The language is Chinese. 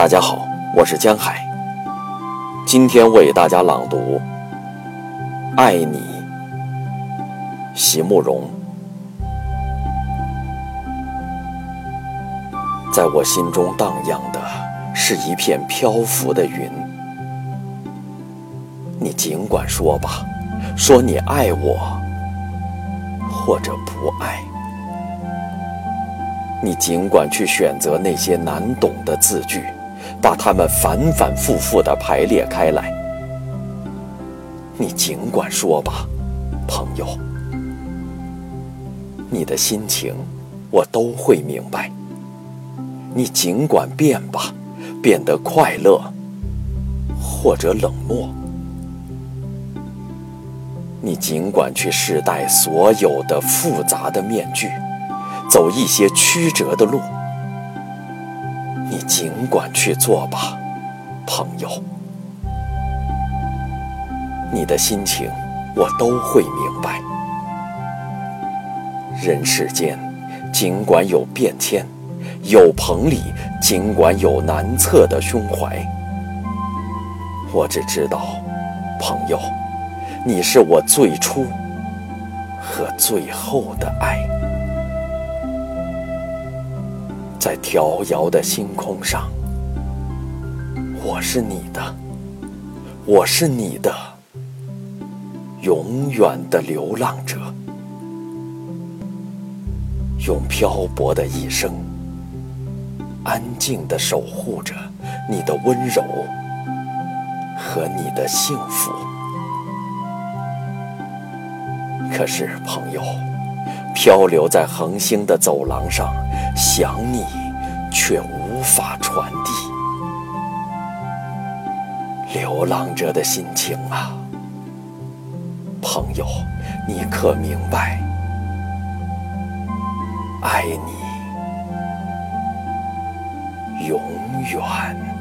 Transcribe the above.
大家好，我是江海。今天为大家朗读《爱你》，席慕容。在我心中荡漾的是一片漂浮的云。你尽管说吧，说你爱我，或者不爱。你尽管去选择那些难懂的字句，把它们反反复复地排列开来。你尽管说吧，朋友，你的心情我都会明白。你尽管变吧，变得快乐，或者冷漠。你尽管去试戴所有的复杂的面具。走一些曲折的路，你尽管去做吧，朋友。你的心情我都会明白。人世间尽管有变迁，有棚里尽管有难测的胸怀，我只知道，朋友，你是我最初和最后的爱。在迢遥的星空上，我是你的，我是你的，永远的流浪者，用漂泊的一生，安静的守护着你的温柔和你的幸福。可是，朋友。漂流在恒星的走廊上，想你却无法传递。流浪者的心情啊，朋友，你可明白？爱你永远。